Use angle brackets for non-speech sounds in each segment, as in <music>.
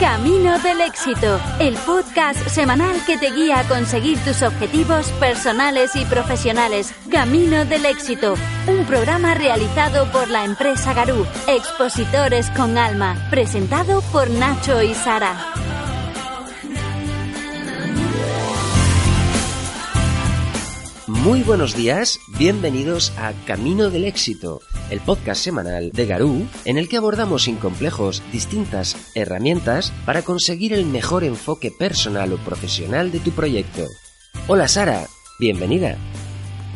Camino del éxito, el podcast semanal que te guía a conseguir tus objetivos personales y profesionales. Camino del éxito, un programa realizado por la empresa Garú, expositores con alma, presentado por Nacho y Sara. Muy buenos días, bienvenidos a Camino del Éxito, el podcast semanal de Garú en el que abordamos sin complejos distintas herramientas para conseguir el mejor enfoque personal o profesional de tu proyecto. Hola Sara, bienvenida.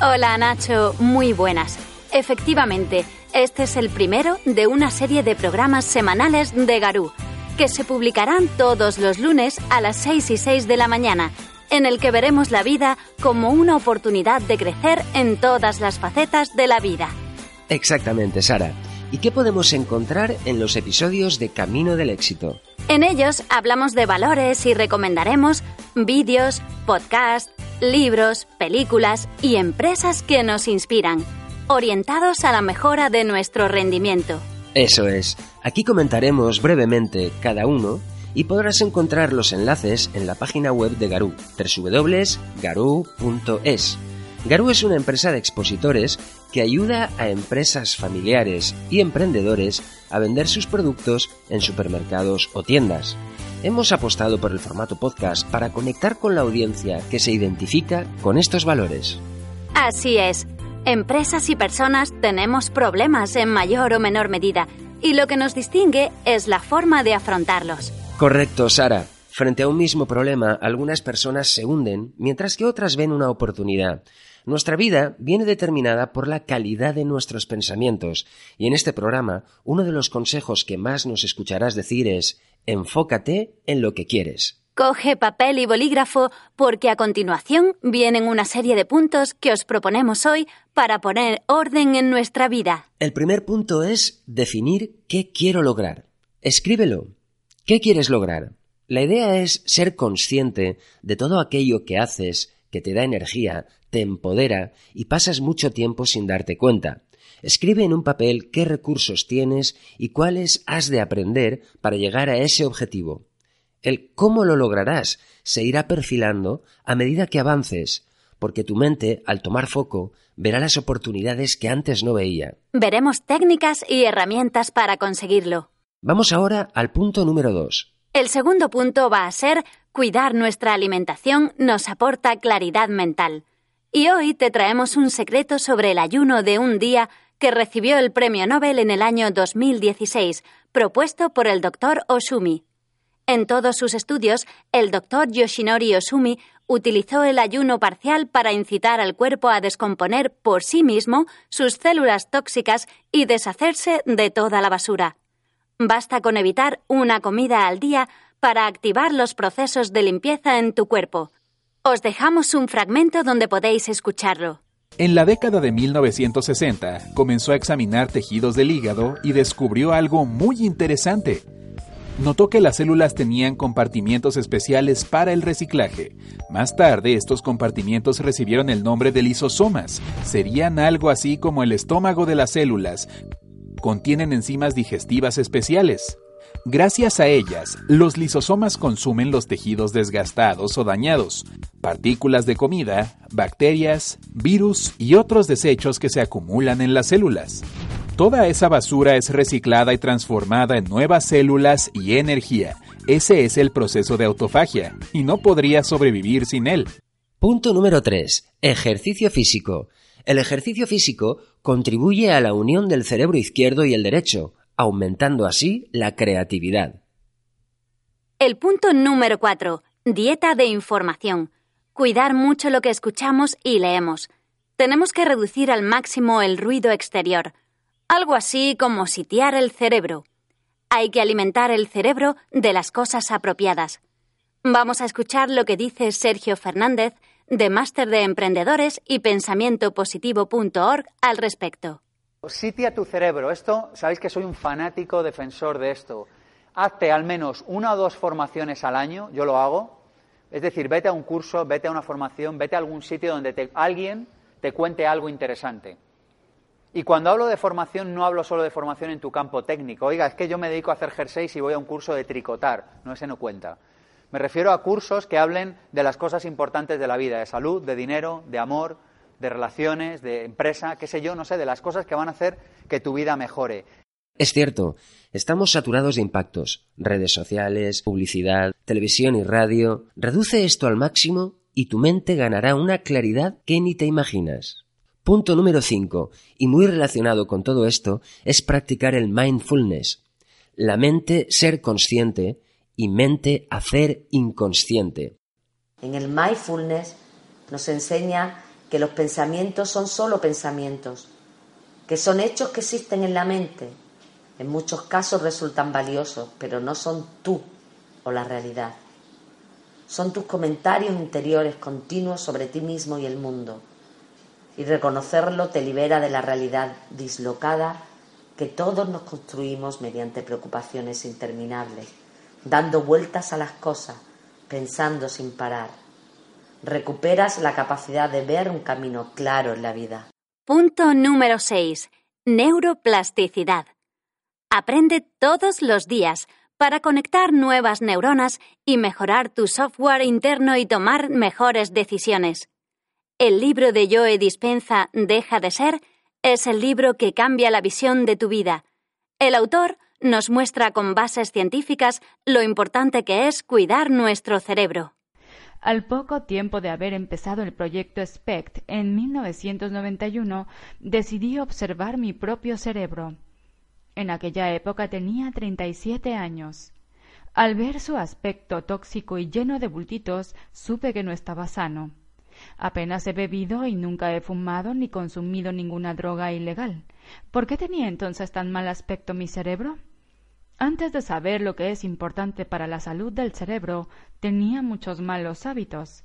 Hola Nacho, muy buenas. Efectivamente, este es el primero de una serie de programas semanales de Garú, que se publicarán todos los lunes a las 6 y 6 de la mañana en el que veremos la vida como una oportunidad de crecer en todas las facetas de la vida. Exactamente, Sara. ¿Y qué podemos encontrar en los episodios de Camino del Éxito? En ellos hablamos de valores y recomendaremos vídeos, podcasts, libros, películas y empresas que nos inspiran, orientados a la mejora de nuestro rendimiento. Eso es. Aquí comentaremos brevemente cada uno y podrás encontrar los enlaces en la página web de Garú, www.garú.es. Garú es una empresa de expositores que ayuda a empresas familiares y emprendedores a vender sus productos en supermercados o tiendas. Hemos apostado por el formato podcast para conectar con la audiencia que se identifica con estos valores. Así es. Empresas y personas tenemos problemas en mayor o menor medida y lo que nos distingue es la forma de afrontarlos. Correcto, Sara. Frente a un mismo problema, algunas personas se hunden, mientras que otras ven una oportunidad. Nuestra vida viene determinada por la calidad de nuestros pensamientos, y en este programa uno de los consejos que más nos escucharás decir es enfócate en lo que quieres. Coge papel y bolígrafo porque a continuación vienen una serie de puntos que os proponemos hoy para poner orden en nuestra vida. El primer punto es definir qué quiero lograr. Escríbelo. ¿Qué quieres lograr? La idea es ser consciente de todo aquello que haces, que te da energía, te empodera y pasas mucho tiempo sin darte cuenta. Escribe en un papel qué recursos tienes y cuáles has de aprender para llegar a ese objetivo. El cómo lo lograrás se irá perfilando a medida que avances, porque tu mente, al tomar foco, verá las oportunidades que antes no veía. Veremos técnicas y herramientas para conseguirlo. Vamos ahora al punto número dos. El segundo punto va a ser cuidar nuestra alimentación nos aporta claridad mental. Y hoy te traemos un secreto sobre el ayuno de un día que recibió el premio Nobel en el año 2016, propuesto por el doctor Osumi. En todos sus estudios, el doctor Yoshinori Osumi utilizó el ayuno parcial para incitar al cuerpo a descomponer por sí mismo sus células tóxicas y deshacerse de toda la basura. Basta con evitar una comida al día para activar los procesos de limpieza en tu cuerpo. Os dejamos un fragmento donde podéis escucharlo. En la década de 1960 comenzó a examinar tejidos del hígado y descubrió algo muy interesante. Notó que las células tenían compartimientos especiales para el reciclaje. Más tarde, estos compartimientos recibieron el nombre de lisosomas. Serían algo así como el estómago de las células, contienen enzimas digestivas especiales. Gracias a ellas, los lisosomas consumen los tejidos desgastados o dañados, partículas de comida, bacterias, virus y otros desechos que se acumulan en las células. Toda esa basura es reciclada y transformada en nuevas células y energía. Ese es el proceso de autofagia, y no podría sobrevivir sin él. Punto número 3. Ejercicio físico. El ejercicio físico contribuye a la unión del cerebro izquierdo y el derecho, aumentando así la creatividad. El punto número 4. Dieta de información. Cuidar mucho lo que escuchamos y leemos. Tenemos que reducir al máximo el ruido exterior, algo así como sitiar el cerebro. Hay que alimentar el cerebro de las cosas apropiadas. Vamos a escuchar lo que dice Sergio Fernández de Máster de Emprendedores y pensamientopositivo.org al respecto. Sitia tu cerebro. Esto, sabéis que soy un fanático defensor de esto. Hazte al menos una o dos formaciones al año, yo lo hago. Es decir, vete a un curso, vete a una formación, vete a algún sitio donde alguien te cuente algo interesante. Y cuando hablo de formación, no hablo solo de formación en tu campo técnico. Oiga, es que yo me dedico a hacer jerseys y voy a un curso de tricotar. No, ese no cuenta. Me refiero a cursos que hablen de las cosas importantes de la vida, de salud, de dinero, de amor, de relaciones, de empresa, qué sé yo, no sé, de las cosas que van a hacer que tu vida mejore. Es cierto, estamos saturados de impactos. Redes sociales, publicidad, televisión y radio. Reduce esto al máximo y tu mente ganará una claridad que ni te imaginas. Punto número 5, y muy relacionado con todo esto, es practicar el mindfulness. La mente ser consciente y mente hacer inconsciente. En el mindfulness nos enseña que los pensamientos son solo pensamientos, que son hechos que existen en la mente. En muchos casos resultan valiosos, pero no son tú o la realidad. Son tus comentarios interiores continuos sobre ti mismo y el mundo. Y reconocerlo te libera de la realidad dislocada que todos nos construimos mediante preocupaciones interminables, dando vueltas a las cosas, pensando sin parar recuperas la capacidad de ver un camino claro en la vida. Punto número 6. Neuroplasticidad. Aprende todos los días para conectar nuevas neuronas y mejorar tu software interno y tomar mejores decisiones. El libro de Joe Dispenza Deja de ser es el libro que cambia la visión de tu vida. El autor nos muestra con bases científicas lo importante que es cuidar nuestro cerebro. Al poco tiempo de haber empezado el proyecto SPECT en 1991, decidí observar mi propio cerebro. En aquella época tenía 37 años. Al ver su aspecto tóxico y lleno de bultitos, supe que no estaba sano. Apenas he bebido y nunca he fumado ni consumido ninguna droga ilegal. ¿Por qué tenía entonces tan mal aspecto mi cerebro? Antes de saber lo que es importante para la salud del cerebro, tenía muchos malos hábitos.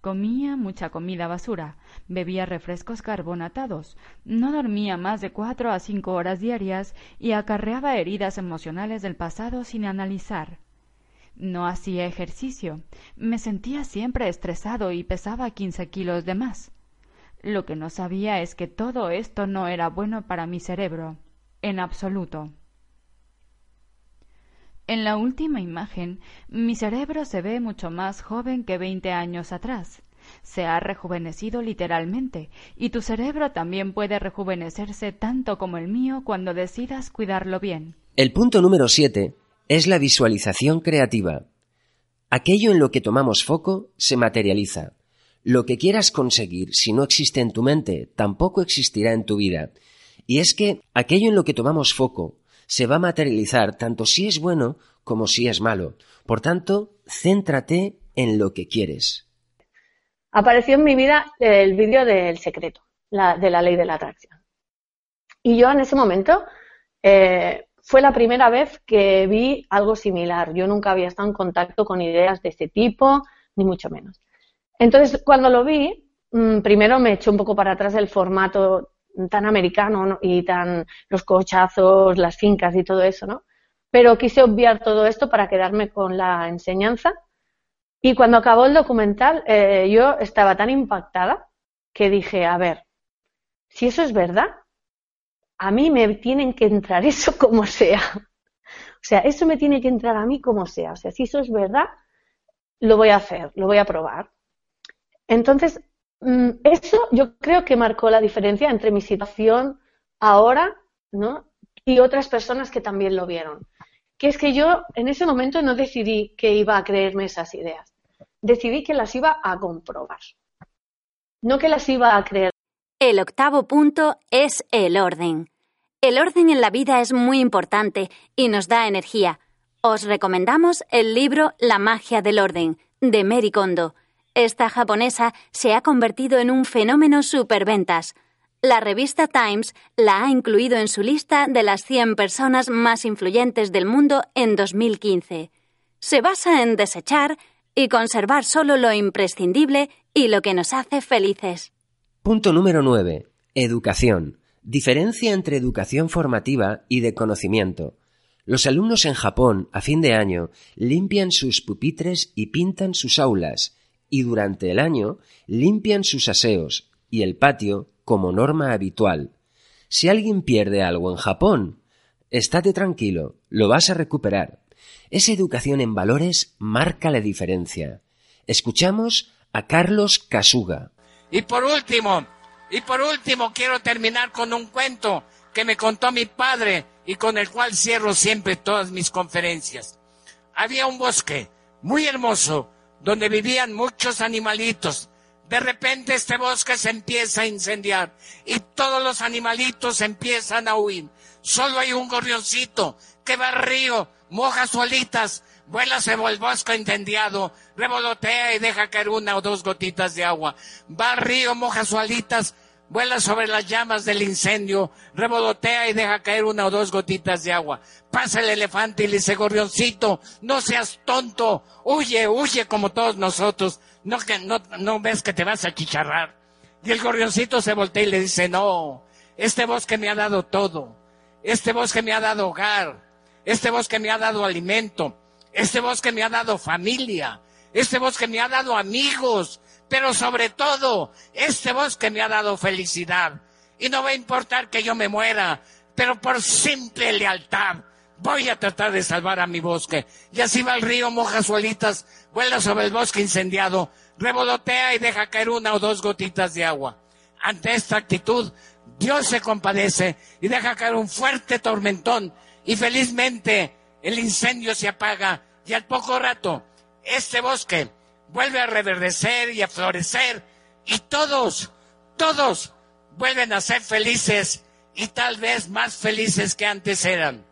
Comía mucha comida basura, bebía refrescos carbonatados, no dormía más de cuatro a cinco horas diarias y acarreaba heridas emocionales del pasado sin analizar. No hacía ejercicio, me sentía siempre estresado y pesaba quince kilos de más. Lo que no sabía es que todo esto no era bueno para mi cerebro, en absoluto. En la última imagen, mi cerebro se ve mucho más joven que veinte años atrás. Se ha rejuvenecido literalmente, y tu cerebro también puede rejuvenecerse tanto como el mío cuando decidas cuidarlo bien. El punto número siete es la visualización creativa. Aquello en lo que tomamos foco se materializa. Lo que quieras conseguir, si no existe en tu mente, tampoco existirá en tu vida. Y es que aquello en lo que tomamos foco se va a materializar tanto si es bueno como si es malo. Por tanto, céntrate en lo que quieres. Apareció en mi vida el vídeo del secreto, de la ley de la atracción. Y yo en ese momento eh, fue la primera vez que vi algo similar. Yo nunca había estado en contacto con ideas de ese tipo, ni mucho menos. Entonces, cuando lo vi, mm, primero me eché un poco para atrás el formato tan americano y tan los cochazos, las fincas y todo eso, ¿no? Pero quise obviar todo esto para quedarme con la enseñanza. Y cuando acabó el documental, eh, yo estaba tan impactada que dije, a ver, si eso es verdad, a mí me tienen que entrar <laughs> eso como sea. O sea, eso me tiene que entrar a mí como sea. O sea, si eso es verdad, lo voy a hacer, lo voy a probar. Entonces, eso yo creo que marcó la diferencia entre mi situación ahora, ¿no? Y otras personas que también lo vieron. Que es que yo en ese momento no decidí que iba a creerme esas ideas. Decidí que las iba a comprobar. No que las iba a creer. El octavo punto es el orden. El orden en la vida es muy importante y nos da energía. Os recomendamos el libro La magia del orden, de Mary Kondo esta japonesa se ha convertido en un fenómeno superventas. La revista Times la ha incluido en su lista de las 100 personas más influyentes del mundo en 2015. Se basa en desechar y conservar solo lo imprescindible y lo que nos hace felices. Punto número 9. Educación. Diferencia entre educación formativa y de conocimiento. Los alumnos en Japón, a fin de año, limpian sus pupitres y pintan sus aulas, y durante el año limpian sus aseos y el patio como norma habitual. Si alguien pierde algo en Japón, estate tranquilo, lo vas a recuperar. Esa educación en valores marca la diferencia. Escuchamos a Carlos Kasuga. Y por último, y por último quiero terminar con un cuento que me contó mi padre y con el cual cierro siempre todas mis conferencias. Había un bosque muy hermoso donde vivían muchos animalitos. De repente este bosque se empieza a incendiar y todos los animalitos empiezan a huir. Solo hay un gorrioncito que va al río, moja sus alitas, vuela sobre el bosque incendiado, revolotea y deja caer una o dos gotitas de agua. Va al río, moja sus alitas, vuela sobre las llamas del incendio, revolotea y deja caer una o dos gotitas de agua. Pasa el elefante y le dice, gorrioncito, no seas tonto, huye, huye como todos nosotros, no, que, no, no ves que te vas a chicharrar. Y el gorrioncito se voltea y le dice, no, este bosque me ha dado todo, este bosque me ha dado hogar, este bosque me ha dado alimento, este bosque me ha dado familia, este bosque me ha dado amigos, pero sobre todo, este bosque me ha dado felicidad. Y no va a importar que yo me muera, pero por simple lealtad voy a tratar de salvar a mi bosque. Y así va el río, moja suelitas, vuela sobre el bosque incendiado, revolotea y deja caer una o dos gotitas de agua. Ante esta actitud, Dios se compadece y deja caer un fuerte tormentón y felizmente el incendio se apaga y al poco rato este bosque vuelve a reverdecer y a florecer y todos, todos vuelven a ser felices y tal vez más felices que antes eran.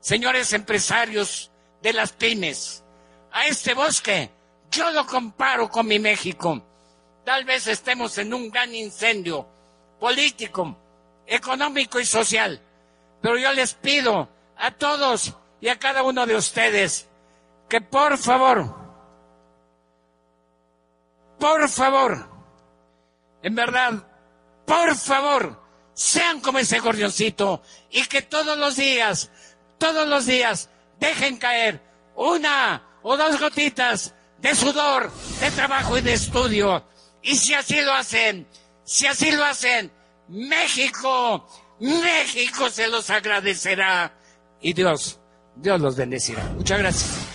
Señores empresarios de las pymes, a este bosque yo lo comparo con mi México. Tal vez estemos en un gran incendio político, económico y social, pero yo les pido a todos y a cada uno de ustedes que por favor por favor, en verdad, por favor, sean como ese gorrioncito y que todos los días, todos los días, dejen caer una o dos gotitas de sudor, de trabajo y de estudio. Y si así lo hacen, si así lo hacen, México, México se los agradecerá. Y Dios, Dios los bendecirá. Muchas gracias.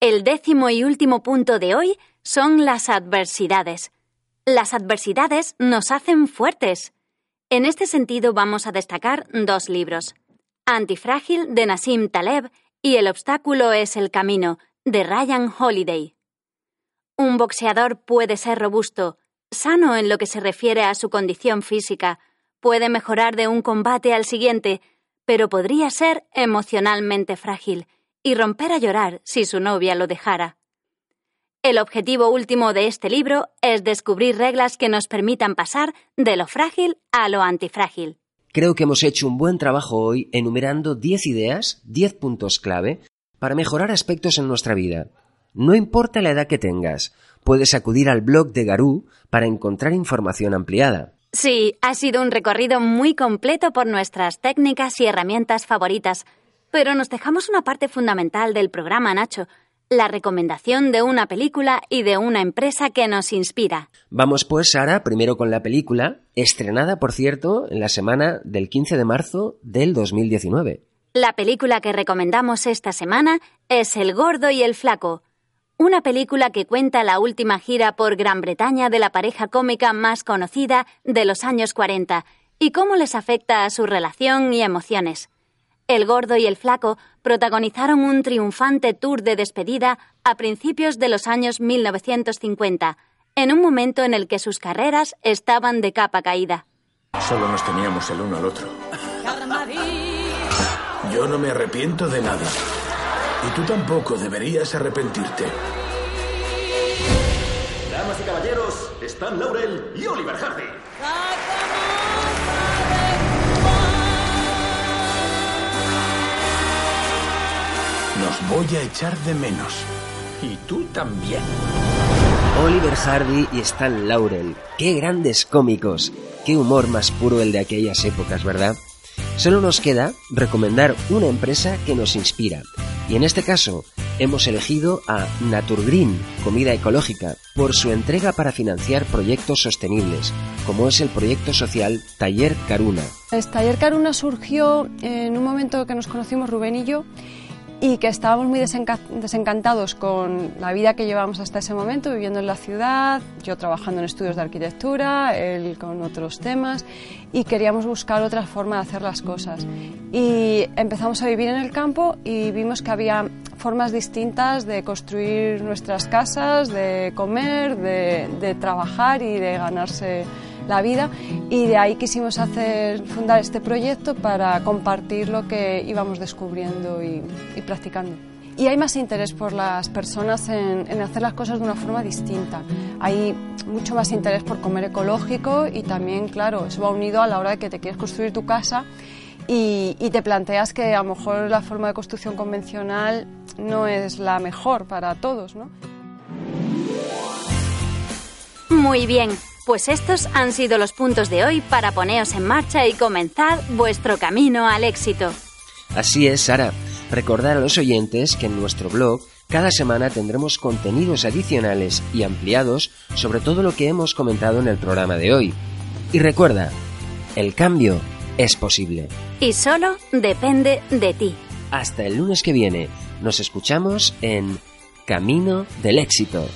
El décimo y último punto de hoy son las adversidades. Las adversidades nos hacen fuertes. En este sentido vamos a destacar dos libros. Antifrágil de Nassim Taleb y El obstáculo es el camino de Ryan Holiday. Un boxeador puede ser robusto, sano en lo que se refiere a su condición física, puede mejorar de un combate al siguiente, pero podría ser emocionalmente frágil y romper a llorar si su novia lo dejara. El objetivo último de este libro es descubrir reglas que nos permitan pasar de lo frágil a lo antifrágil. Creo que hemos hecho un buen trabajo hoy enumerando 10 ideas, 10 puntos clave para mejorar aspectos en nuestra vida. No importa la edad que tengas, puedes acudir al blog de Garú para encontrar información ampliada. Sí, ha sido un recorrido muy completo por nuestras técnicas y herramientas favoritas pero nos dejamos una parte fundamental del programa, Nacho, la recomendación de una película y de una empresa que nos inspira. Vamos pues, Sara, primero con la película, estrenada, por cierto, en la semana del 15 de marzo del 2019. La película que recomendamos esta semana es El Gordo y el Flaco, una película que cuenta la última gira por Gran Bretaña de la pareja cómica más conocida de los años 40 y cómo les afecta a su relación y emociones. El gordo y el flaco protagonizaron un triunfante tour de despedida a principios de los años 1950, en un momento en el que sus carreras estaban de capa caída. Solo nos teníamos el uno al otro. Yo no me arrepiento de nada. Y tú tampoco deberías arrepentirte. Damas y caballeros, están Laurel y Oliver Hardy. Nos voy a echar de menos. Y tú también. Oliver Hardy y Stan Laurel. Qué grandes cómicos. Qué humor más puro el de aquellas épocas, ¿verdad? Solo nos queda recomendar una empresa que nos inspira. Y en este caso, hemos elegido a Naturgreen, comida ecológica, por su entrega para financiar proyectos sostenibles, como es el proyecto social Taller Caruna. El Taller Caruna surgió en un momento que nos conocimos Rubén y yo y que estábamos muy desencantados con la vida que llevábamos hasta ese momento, viviendo en la ciudad, yo trabajando en estudios de arquitectura, él con otros temas, y queríamos buscar otra forma de hacer las cosas. Y empezamos a vivir en el campo y vimos que había formas distintas de construir nuestras casas, de comer, de, de trabajar y de ganarse la vida y de ahí quisimos hacer, fundar este proyecto para compartir lo que íbamos descubriendo y, practicando. Y hay más interés por las personas en, hacer las cosas de una forma distinta. Hay mucho más interés por comer ecológico y también, claro, eso va unido a la hora de que te quieres construir tu casa y, y, te planteas que a lo mejor la forma de construcción convencional no es la mejor para todos, ¿no? Muy bien, pues estos han sido los puntos de hoy para poneros en marcha y comenzar vuestro camino al éxito. Así es, Sara. Recordar a los oyentes que en nuestro blog cada semana tendremos contenidos adicionales y ampliados sobre todo lo que hemos comentado en el programa de hoy. Y recuerda, el cambio es posible. Y solo depende de ti. Hasta el lunes que viene. Nos escuchamos en Camino del Éxito.